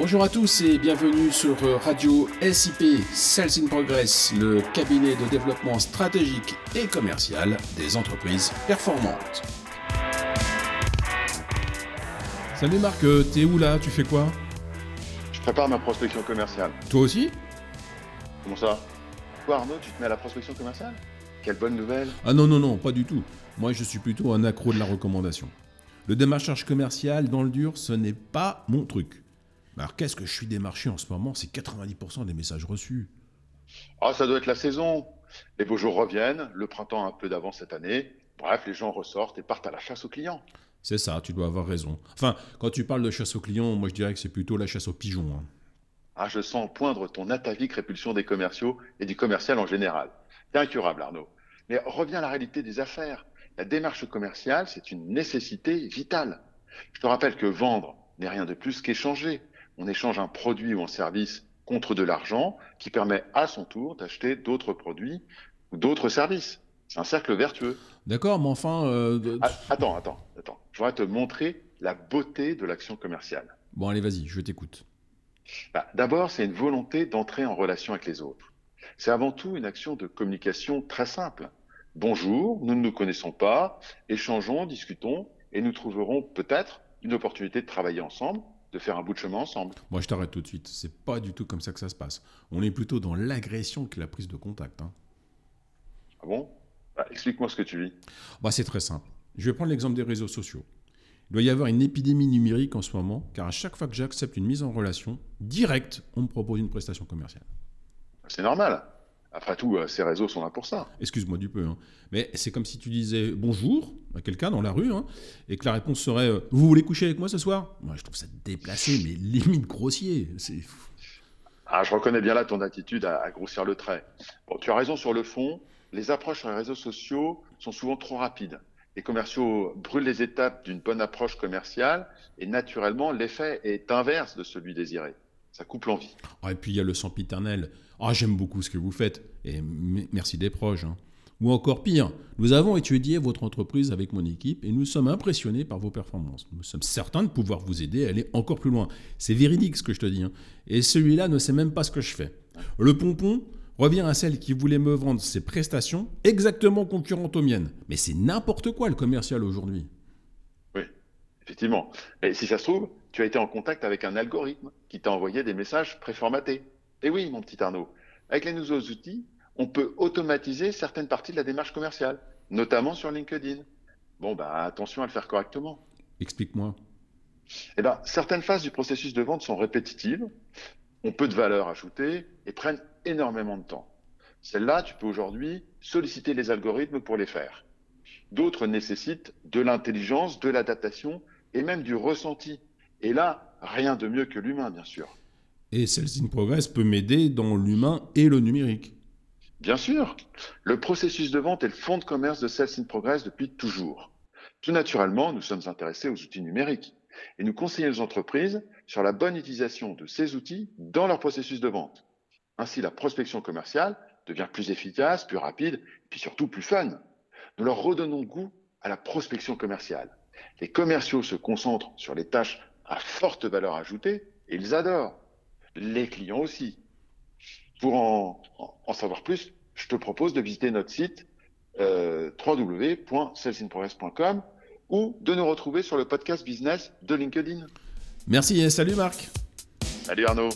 Bonjour à tous et bienvenue sur Radio SIP Sales in Progress, le cabinet de développement stratégique et commercial des entreprises performantes. Salut Marc, euh, t'es où là? Tu fais quoi? Je prépare ma prospection commerciale. Toi aussi? Comment ça? Toi Arnaud, tu te mets à la prospection commerciale? Quelle bonne nouvelle Ah non, non, non, pas du tout. Moi je suis plutôt un accro de la recommandation. Le démarchage commercial dans le dur, ce n'est pas mon truc. Alors qu'est-ce que je suis démarché en ce moment? C'est 90% des messages reçus. Ah, ça doit être la saison. Les beaux jours reviennent, le printemps un peu d'avant cette année. Bref, les gens ressortent et partent à la chasse aux clients. C'est ça, tu dois avoir raison. Enfin, quand tu parles de chasse aux clients, moi je dirais que c'est plutôt la chasse aux pigeons. hein. Ah, je sens poindre ton atavique répulsion des commerciaux et du commercial en général. T'es incurable, Arnaud. Mais reviens à la réalité des affaires. La démarche commerciale, c'est une nécessité vitale. Je te rappelle que vendre n'est rien de plus qu'échanger. On échange un produit ou un service contre de l'argent qui permet à son tour d'acheter d'autres produits ou d'autres services. C'est un cercle vertueux. D'accord, mais enfin... euh, de- Ah, attends, attends, attends. Je voudrais te montrer la beauté de l'action commerciale. Bon, allez, vas-y, je t'écoute. Bah, D'abord, c'est une volonté d'entrer en relation avec les autres. C'est avant tout une action de communication très simple. Bonjour, nous ne nous connaissons pas, échangeons, discutons, et nous trouverons peut-être une opportunité de travailler ensemble, de faire un bout de chemin ensemble. Moi, je t'arrête tout de suite. C'est pas du tout comme ça que ça se passe. On est plutôt dans l'agression que la prise de contact. hein. Ah bon? Bah, Explique-moi ce que tu vis. Bah, c'est très simple. Je vais prendre l'exemple des réseaux sociaux. Il doit y avoir une épidémie numérique en ce moment, car à chaque fois que j'accepte une mise en relation, direct, on me propose une prestation commerciale. C'est normal. Après tout, euh, ces réseaux sont là pour ça. Excuse-moi du peu, hein. mais c'est comme si tu disais bonjour à quelqu'un dans la rue, hein, et que la réponse serait euh, Vous voulez coucher avec moi ce soir? Moi, je trouve ça déplacé, mais limite grossier. C'est Ah, je reconnais bien là ton attitude à, à grossir le trait. Bon, tu as raison sur le fond. Les approches sur les réseaux sociaux sont souvent trop rapides. Les commerciaux brûlent les étapes d'une bonne approche commerciale et naturellement, l'effet est inverse de celui désiré. Ça coupe l'envie. Ah, et puis il y a le sempiternel. Ah, j'aime beaucoup ce que vous faites. Et merci des proches. hein. Ou encore pire, nous avons étudié votre entreprise avec mon équipe et nous sommes impressionnés par vos performances. Nous sommes certains de pouvoir vous aider à aller encore plus loin. C'est véridique ce que je te dis. hein. Et celui-là ne sait même pas ce que je fais. Le pompon revient à celle qui voulait me vendre ses prestations exactement concurrentes aux miennes. Mais c'est n'importe quoi le commercial aujourd'hui. Oui, effectivement. Et si ça se trouve, tu as été en contact avec un algorithme qui t'a envoyé des messages préformatés. Et oui, mon petit Arnaud, avec les nouveaux outils, on peut automatiser certaines parties de la démarche commerciale, notamment sur LinkedIn. Bon, bah, attention à le faire correctement. Explique-moi. Eh ben, certaines phases du processus de vente sont répétitives, ont peu de valeur ajoutée et prennent énormément de temps. Celles-là, tu peux aujourd'hui solliciter les algorithmes pour les faire. D'autres nécessitent de l'intelligence, de l'adaptation et même du ressenti. Et là, rien de mieux que l'humain, bien sûr. Et Sales in Progress peut m'aider dans l'humain et le numérique. Bien sûr, le processus de vente est le fond de commerce de Sales in Progress depuis toujours. Tout naturellement, nous sommes intéressés aux outils numériques et nous conseillons aux entreprises sur la bonne utilisation de ces outils dans leur processus de vente. Ainsi, la prospection commerciale devient plus efficace, plus rapide, et puis surtout plus fun. Nous leur redonnons goût à la prospection commerciale. Les commerciaux se concentrent sur les tâches à forte valeur ajoutée et ils adorent. Les clients aussi. Pour en, en- savoir plus, je te propose de visiter notre site euh, www.salesinprogress.com ou de nous retrouver sur le podcast business de LinkedIn. Merci et salut Marc. Salut Arnaud